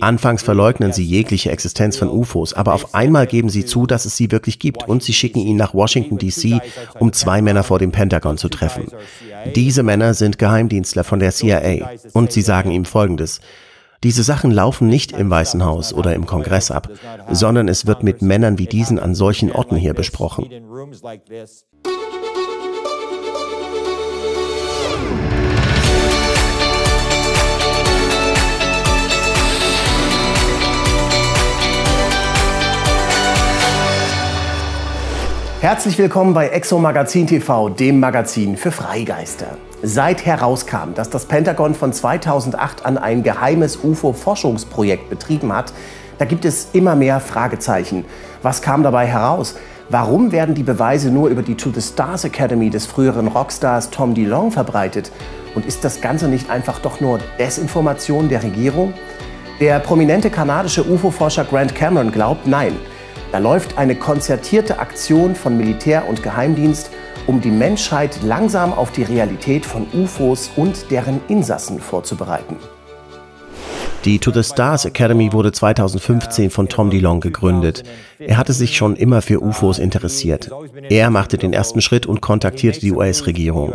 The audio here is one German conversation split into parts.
Anfangs verleugnen sie jegliche Existenz von UFOs, aber auf einmal geben sie zu, dass es sie wirklich gibt und sie schicken ihn nach Washington, DC, um zwei Männer vor dem Pentagon zu treffen. Diese Männer sind Geheimdienstler von der CIA und sie sagen ihm Folgendes. Diese Sachen laufen nicht im Weißen Haus oder im Kongress ab, sondern es wird mit Männern wie diesen an solchen Orten hier besprochen. Herzlich willkommen bei Exo Magazin TV, dem Magazin für Freigeister. Seit herauskam, dass das Pentagon von 2008 an ein geheimes UFO-Forschungsprojekt betrieben hat, da gibt es immer mehr Fragezeichen. Was kam dabei heraus? Warum werden die Beweise nur über die To the Stars Academy des früheren Rockstars Tom DeLong verbreitet? Und ist das Ganze nicht einfach doch nur Desinformation der Regierung? Der prominente kanadische UFO-Forscher Grant Cameron glaubt, nein. Da läuft eine konzertierte Aktion von Militär und Geheimdienst, um die Menschheit langsam auf die Realität von UFOs und deren Insassen vorzubereiten. Die To the Stars Academy wurde 2015 von Tom DeLong gegründet. Er hatte sich schon immer für UFOs interessiert. Er machte den ersten Schritt und kontaktierte die US-Regierung.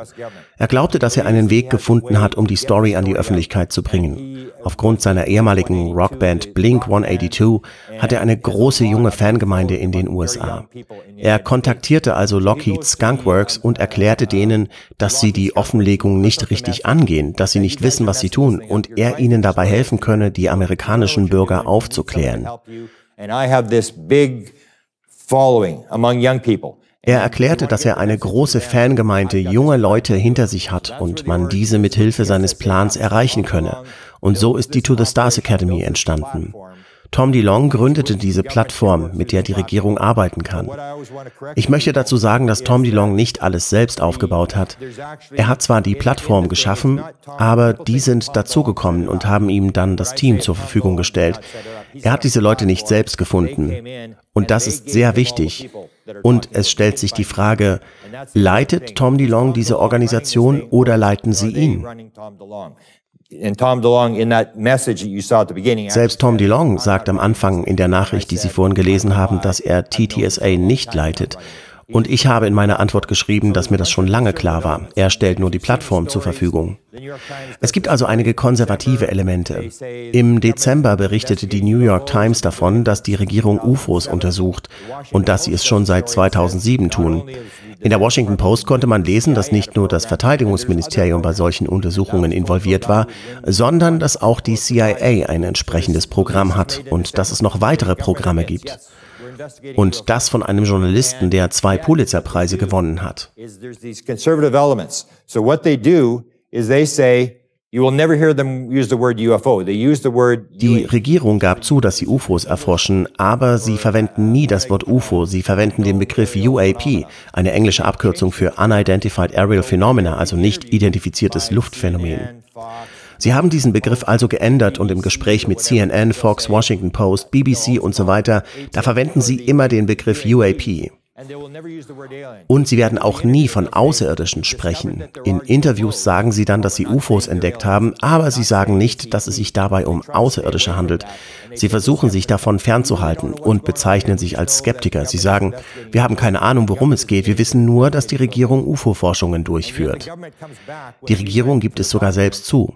Er glaubte, dass er einen Weg gefunden hat, um die Story an die Öffentlichkeit zu bringen. Aufgrund seiner ehemaligen Rockband Blink 182 hat er eine große junge Fangemeinde in den USA. Er kontaktierte also Lockheed Skunkworks und erklärte denen, dass sie die Offenlegung nicht richtig angehen, dass sie nicht wissen, was sie tun und er ihnen dabei helfen könne, die amerikanischen Bürger aufzuklären. Er erklärte, dass er eine große Fangemeinde junger Leute hinter sich hat und man diese mit Hilfe seines Plans erreichen könne. Und so ist die To the Stars Academy entstanden. Tom DeLong gründete diese Plattform, mit der die Regierung arbeiten kann. Ich möchte dazu sagen, dass Tom DeLong nicht alles selbst aufgebaut hat. Er hat zwar die Plattform geschaffen, aber die sind dazugekommen und haben ihm dann das Team zur Verfügung gestellt. Er hat diese Leute nicht selbst gefunden. Und das ist sehr wichtig. Und es stellt sich die Frage, leitet Tom DeLong diese Organisation oder leiten sie ihn? Selbst Tom DeLong sagt am Anfang in der Nachricht, die Sie vorhin gelesen haben, dass er TTSA nicht leitet. Und ich habe in meiner Antwort geschrieben, dass mir das schon lange klar war. Er stellt nur die Plattform zur Verfügung. Es gibt also einige konservative Elemente. Im Dezember berichtete die New York Times davon, dass die Regierung UFOs untersucht und dass sie es schon seit 2007 tun. In der Washington Post konnte man lesen, dass nicht nur das Verteidigungsministerium bei solchen Untersuchungen involviert war, sondern dass auch die CIA ein entsprechendes Programm hat und dass es noch weitere Programme gibt. Und das von einem Journalisten, der zwei Pulitzerpreise gewonnen hat. Die Regierung gab zu, dass sie UFOs erforschen, aber sie verwenden nie das Wort UFO. Sie verwenden den Begriff UAP, eine englische Abkürzung für Unidentified Aerial Phenomena, also nicht identifiziertes Luftphänomen. Sie haben diesen Begriff also geändert und im Gespräch mit CNN, Fox, Washington Post, BBC und so weiter, da verwenden Sie immer den Begriff UAP. Und sie werden auch nie von Außerirdischen sprechen. In Interviews sagen sie dann, dass sie UFOs entdeckt haben, aber sie sagen nicht, dass es sich dabei um Außerirdische handelt. Sie versuchen sich davon fernzuhalten und bezeichnen sich als Skeptiker. Sie sagen, wir haben keine Ahnung, worum es geht, wir wissen nur, dass die Regierung UFO-Forschungen durchführt. Die Regierung gibt es sogar selbst zu.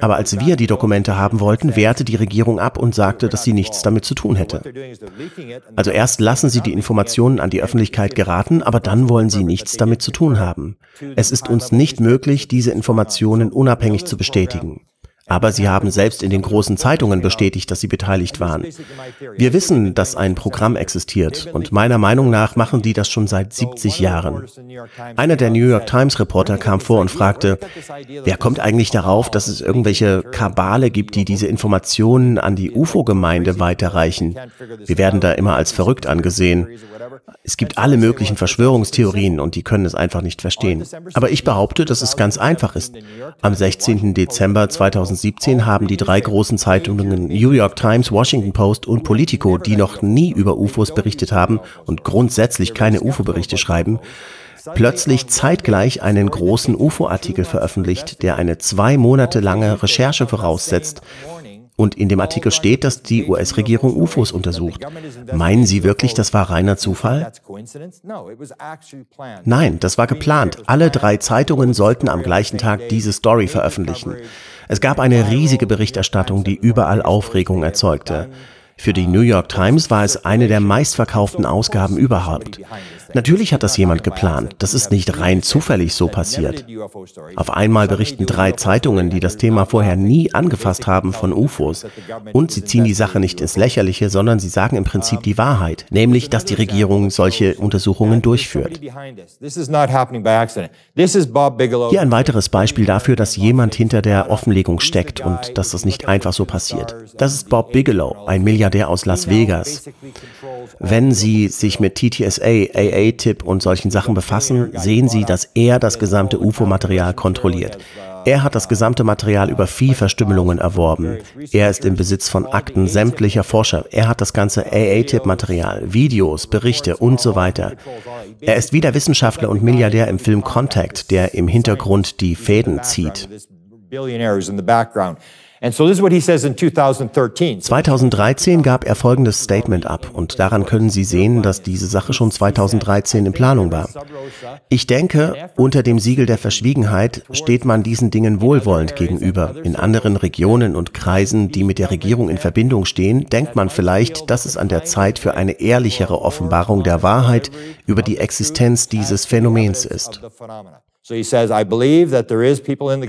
Aber als wir die Dokumente haben wollten, wehrte die Regierung ab und sagte, dass sie nichts damit zu tun hätte. Also erst lassen sie die Informationen an die Öffentlichkeit geraten, aber dann wollen sie nichts damit zu tun haben. Es ist uns nicht möglich, diese Informationen unabhängig zu bestätigen. Aber sie haben selbst in den großen Zeitungen bestätigt, dass sie beteiligt waren. Wir wissen, dass ein Programm existiert und meiner Meinung nach machen die das schon seit 70 Jahren. Einer der New York Times Reporter kam vor und fragte, wer kommt eigentlich darauf, dass es irgendwelche Kabale gibt, die diese Informationen an die UFO-Gemeinde weiterreichen? Wir werden da immer als verrückt angesehen. Es gibt alle möglichen Verschwörungstheorien und die können es einfach nicht verstehen. Aber ich behaupte, dass es ganz einfach ist. Am 16. Dezember 2000 2017 haben die drei großen Zeitungen New York Times, Washington Post und Politico, die noch nie über UFOs berichtet haben und grundsätzlich keine UFO-Berichte schreiben, plötzlich zeitgleich einen großen UFO-Artikel veröffentlicht, der eine zwei Monate lange Recherche voraussetzt. Und in dem Artikel steht, dass die US-Regierung UFOs untersucht. Meinen Sie wirklich, das war reiner Zufall? Nein, das war geplant. Alle drei Zeitungen sollten am gleichen Tag diese Story veröffentlichen. Es gab eine riesige Berichterstattung, die überall Aufregung erzeugte. Für die New York Times war es eine der meistverkauften Ausgaben überhaupt. Natürlich hat das jemand geplant. Das ist nicht rein zufällig so passiert. Auf einmal berichten drei Zeitungen, die das Thema vorher nie angefasst haben, von UFOs. Und sie ziehen die Sache nicht ins Lächerliche, sondern sie sagen im Prinzip die Wahrheit, nämlich, dass die Regierung solche Untersuchungen durchführt. Hier ein weiteres Beispiel dafür, dass jemand hinter der Offenlegung steckt und dass das nicht einfach so passiert. Das ist Bob Bigelow, ein Milliardär aus Las Vegas. Wenn Sie sich mit TTSA, AA-Tip und solchen Sachen befassen, sehen Sie, dass er das gesamte UFO-Material kontrolliert. Er hat das gesamte Material über Viehverstümmelungen erworben. Er ist im Besitz von Akten sämtlicher Forscher. Er hat das ganze AA-Tip-Material, Videos, Berichte und so weiter. Er ist wie der Wissenschaftler und Milliardär im Film Contact, der im Hintergrund die Fäden zieht. 2013 gab er folgendes Statement ab und daran können Sie sehen, dass diese Sache schon 2013 in Planung war. Ich denke, unter dem Siegel der Verschwiegenheit steht man diesen Dingen wohlwollend gegenüber. In anderen Regionen und Kreisen, die mit der Regierung in Verbindung stehen, denkt man vielleicht, dass es an der Zeit für eine ehrlichere Offenbarung der Wahrheit über die Existenz dieses Phänomens ist. Er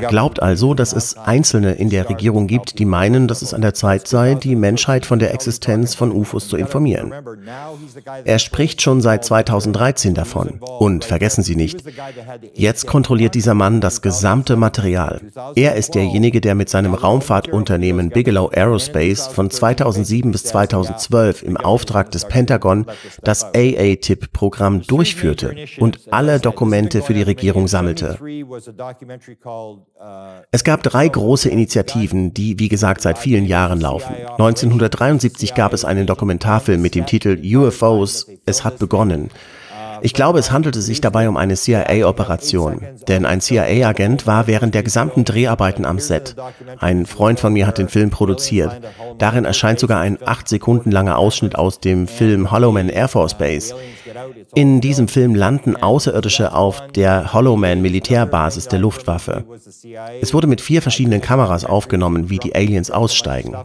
glaubt also, dass es Einzelne in der Regierung gibt, die meinen, dass es an der Zeit sei, die Menschheit von der Existenz von UFOs zu informieren. Er spricht schon seit 2013 davon. Und vergessen Sie nicht, jetzt kontrolliert dieser Mann das gesamte Material. Er ist derjenige, der mit seinem Raumfahrtunternehmen Bigelow Aerospace von 2007 bis 2012 im Auftrag des Pentagon das AA-TIP-Programm durchführte und alle Dokumente für die Regierung sammelte sammelte. Es gab drei große Initiativen, die, wie gesagt, seit vielen Jahren laufen. 1973 gab es einen Dokumentarfilm mit dem Titel UFOs, es hat begonnen. Ich glaube, es handelte sich dabei um eine CIA-Operation, denn ein CIA-Agent war während der gesamten Dreharbeiten am Set. Ein Freund von mir hat den Film produziert. Darin erscheint sogar ein acht Sekunden langer Ausschnitt aus dem Film Hollowman Air Force Base. In diesem Film landen Außerirdische auf der Hollowman Militärbasis der Luftwaffe. Es wurde mit vier verschiedenen Kameras aufgenommen, wie die Aliens aussteigen.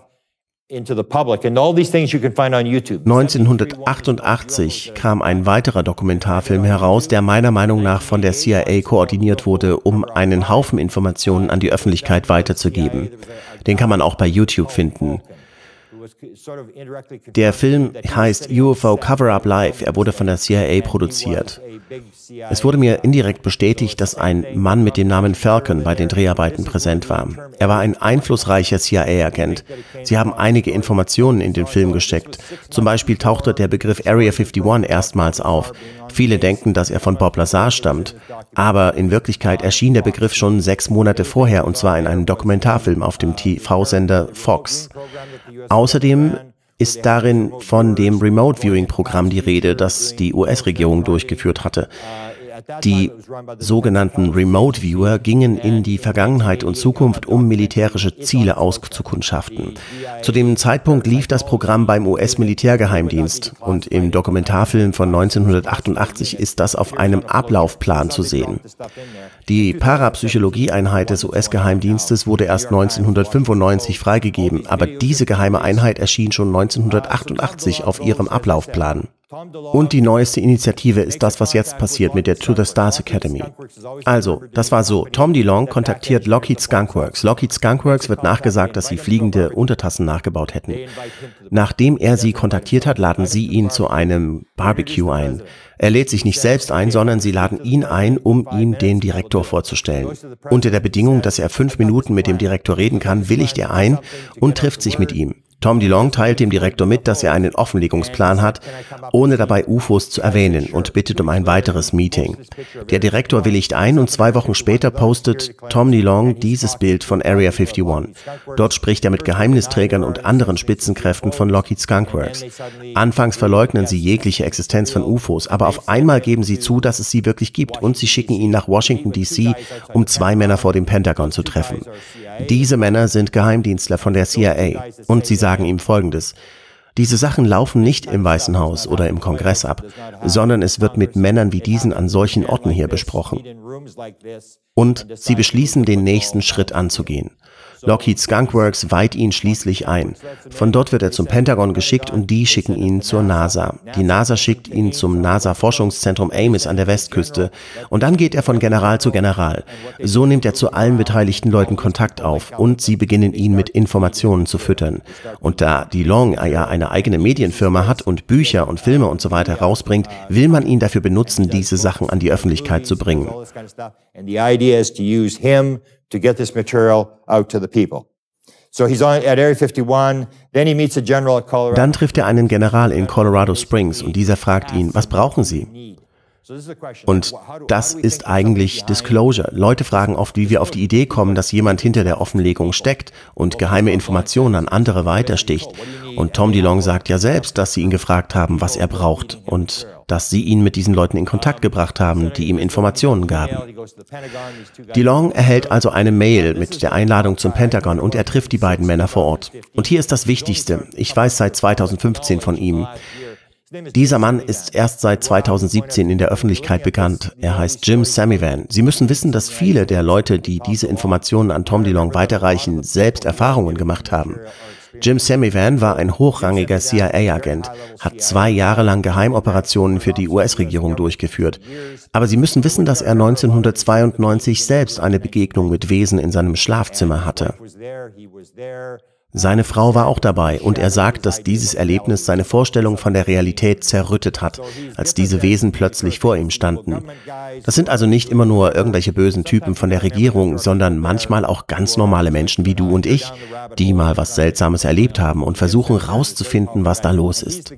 1988 kam ein weiterer Dokumentarfilm heraus, der meiner Meinung nach von der CIA koordiniert wurde, um einen Haufen Informationen an die Öffentlichkeit weiterzugeben. Den kann man auch bei YouTube finden. Der Film heißt UFO Cover-Up Live. Er wurde von der CIA produziert. Es wurde mir indirekt bestätigt, dass ein Mann mit dem Namen Falcon bei den Dreharbeiten präsent war. Er war ein einflussreicher CIA-Agent. Sie haben einige Informationen in den Film gesteckt. Zum Beispiel tauchte der Begriff Area 51 erstmals auf. Viele denken, dass er von Bob Lazar stammt, aber in Wirklichkeit erschien der Begriff schon sechs Monate vorher und zwar in einem Dokumentarfilm auf dem TV-Sender Fox. Außerdem ist darin von dem Remote Viewing Programm die Rede, das die US-Regierung durchgeführt hatte. Die sogenannten Remote Viewer gingen in die Vergangenheit und Zukunft, um militärische Ziele auszukundschaften. Zu dem Zeitpunkt lief das Programm beim US-Militärgeheimdienst und im Dokumentarfilm von 1988 ist das auf einem Ablaufplan zu sehen. Die Parapsychologieeinheit des US-Geheimdienstes wurde erst 1995 freigegeben, aber diese geheime Einheit erschien schon 1988 auf ihrem Ablaufplan. Und die neueste Initiative ist das, was jetzt passiert mit der To the Stars Academy. Also, das war so. Tom DeLong kontaktiert Lockheed Skunkworks. Lockheed Skunkworks wird nachgesagt, dass sie fliegende Untertassen nachgebaut hätten. Nachdem er sie kontaktiert hat, laden sie ihn zu einem Barbecue ein. Er lädt sich nicht selbst ein, sondern sie laden ihn ein, um ihm den Direktor vorzustellen. Unter der Bedingung, dass er fünf Minuten mit dem Direktor reden kann, willigt er ein und trifft sich mit ihm. Tom DeLong teilt dem Direktor mit, dass er einen Offenlegungsplan hat, ohne dabei UFOs zu erwähnen und bittet um ein weiteres Meeting. Der Direktor willigt ein und zwei Wochen später postet Tom DeLong dieses Bild von Area 51. Dort spricht er mit Geheimnisträgern und anderen Spitzenkräften von Lockheed Skunkworks. Anfangs verleugnen sie jegliche Existenz von UFOs, aber auf einmal geben sie zu, dass es sie wirklich gibt und sie schicken ihn nach Washington DC, um zwei Männer vor dem Pentagon zu treffen. Diese Männer sind Geheimdienstler von der CIA und sie sagen ihm Folgendes. Diese Sachen laufen nicht im Weißen Haus oder im Kongress ab, sondern es wird mit Männern wie diesen an solchen Orten hier besprochen. Und sie beschließen, den nächsten Schritt anzugehen. Lockheed Skunk Works weiht ihn schließlich ein. Von dort wird er zum Pentagon geschickt und die schicken ihn zur NASA. Die NASA schickt ihn zum NASA-Forschungszentrum Ames an der Westküste und dann geht er von General zu General. So nimmt er zu allen beteiligten Leuten Kontakt auf und sie beginnen ihn mit Informationen zu füttern. Und da DeLong ja eine eigene Medienfirma hat und Bücher und Filme und so weiter rausbringt, will man ihn dafür benutzen, diese Dann trifft er einen General in Colorado Springs und dieser fragt ihn, was brauchen Sie? Und das ist eigentlich Disclosure. Leute fragen oft, wie wir auf die Idee kommen, dass jemand hinter der Offenlegung steckt und geheime Informationen an andere weitersticht. Und Tom DeLong sagt ja selbst, dass sie ihn gefragt haben, was er braucht und dass sie ihn mit diesen Leuten in Kontakt gebracht haben, die ihm Informationen gaben. DeLong erhält also eine Mail mit der Einladung zum Pentagon und er trifft die beiden Männer vor Ort. Und hier ist das Wichtigste. Ich weiß seit 2015 von ihm. Dieser Mann ist erst seit 2017 in der Öffentlichkeit bekannt. Er heißt Jim Samivan. Sie müssen wissen, dass viele der Leute, die diese Informationen an Tom DeLong weiterreichen, selbst Erfahrungen gemacht haben. Jim Samivan war ein hochrangiger CIA-Agent, hat zwei Jahre lang Geheimoperationen für die US-Regierung durchgeführt. Aber Sie müssen wissen, dass er 1992 selbst eine Begegnung mit Wesen in seinem Schlafzimmer hatte. Seine Frau war auch dabei und er sagt, dass dieses Erlebnis seine Vorstellung von der Realität zerrüttet hat, als diese Wesen plötzlich vor ihm standen. Das sind also nicht immer nur irgendwelche bösen Typen von der Regierung, sondern manchmal auch ganz normale Menschen wie du und ich, die mal was Seltsames erlebt haben und versuchen rauszufinden, was da los ist.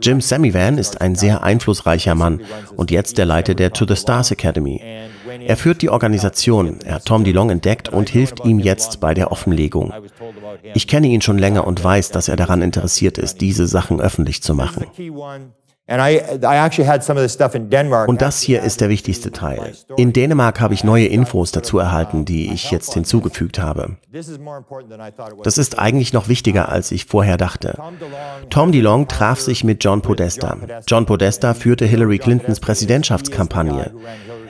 Jim Samivan ist ein sehr einflussreicher Mann und jetzt der Leiter der To the Stars Academy. Er führt die Organisation, er hat Tom DeLong entdeckt und hilft ihm jetzt bei der Offenlegung. Ich kenne ihn schon länger und weiß, dass er daran interessiert ist, diese Sachen öffentlich zu machen. Und das hier ist der wichtigste Teil. In Dänemark habe ich neue Infos dazu erhalten, die ich jetzt hinzugefügt habe. Das ist eigentlich noch wichtiger, als ich vorher dachte. Tom DeLong traf sich mit John Podesta. John Podesta führte Hillary Clintons Präsidentschaftskampagne.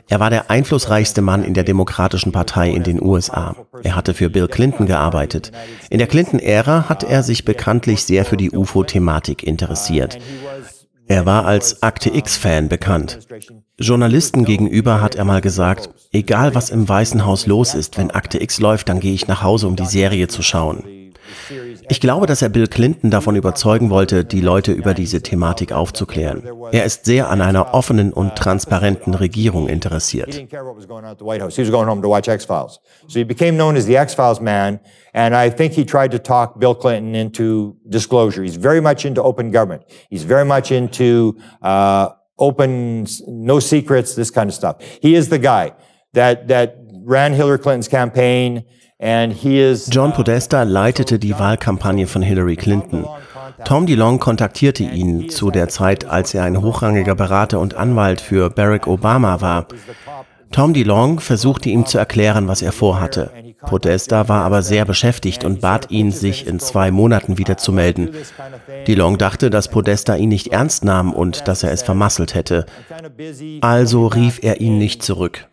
Er war der einflussreichste Mann in der Demokratischen Partei in den USA. Er hatte für Bill Clinton gearbeitet. In der Clinton-Ära hat er sich bekanntlich sehr für die UFO-Thematik interessiert. Er war als Akte X-Fan bekannt. Journalisten gegenüber hat er mal gesagt, egal was im Weißen Haus los ist, wenn Akte X läuft, dann gehe ich nach Hause, um die Serie zu schauen. Ich glaube, dass er Bill Clinton davon überzeugen wollte, die Leute über diese Thematik aufzuklären. Er ist sehr an einer offenen und transparenten Regierung interessiert. And I think he tried to talk Bill Clinton into disclosure. He's very much into open government. He's very much into uh, open, no secrets, this kind of stuff. He is the guy that that ran Hillary Clinton's campaign John Podesta leitete die Wahlkampagne von Hillary Clinton. Tom DeLong kontaktierte ihn zu der Zeit, als er ein hochrangiger Berater und Anwalt für Barack Obama war. Tom DeLong versuchte ihm zu erklären, was er vorhatte. Podesta war aber sehr beschäftigt und bat ihn, sich in zwei Monaten wieder zu melden. DeLong dachte, dass Podesta ihn nicht ernst nahm und dass er es vermasselt hätte. Also rief er ihn nicht zurück.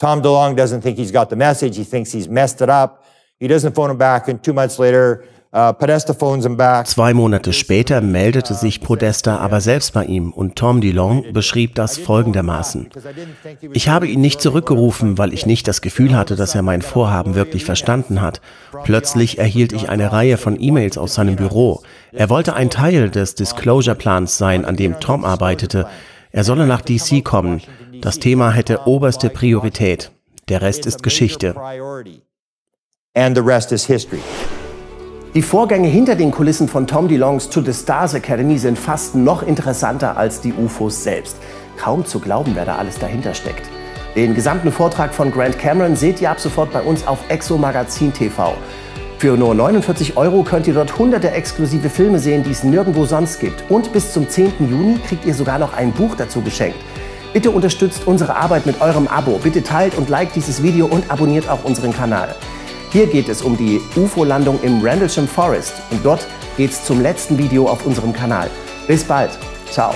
Tom DeLong doesn't think he's got the message. He thinks he's messed it up. He doesn't phone him back, and two months later, uh, Podesta phones him back. Zwei Monate später meldete sich Podesta aber selbst bei ihm und Tom DeLong beschrieb das folgendermaßen. Ich habe ihn nicht zurückgerufen, weil ich nicht das Gefühl hatte, dass er mein Vorhaben wirklich verstanden hat. Plötzlich erhielt ich eine Reihe von E-Mails aus seinem Büro. Er wollte ein Teil des Disclosure-Plans sein, an dem Tom arbeitete. Er solle nach DC kommen. Das Thema hätte oberste Priorität. Der Rest ist Geschichte. Die Vorgänge hinter den Kulissen von Tom DeLongs To the Stars Academy sind fast noch interessanter als die UFOs selbst. Kaum zu glauben, wer da alles dahinter steckt. Den gesamten Vortrag von Grant Cameron seht ihr ab sofort bei uns auf Exo Magazin TV. Für nur 49 Euro könnt ihr dort hunderte exklusive Filme sehen, die es nirgendwo sonst gibt. Und bis zum 10. Juni kriegt ihr sogar noch ein Buch dazu geschenkt. Bitte unterstützt unsere Arbeit mit eurem Abo. Bitte teilt und liked dieses Video und abonniert auch unseren Kanal. Hier geht es um die UFO-Landung im Rendlesham Forest und dort geht's zum letzten Video auf unserem Kanal. Bis bald. Ciao.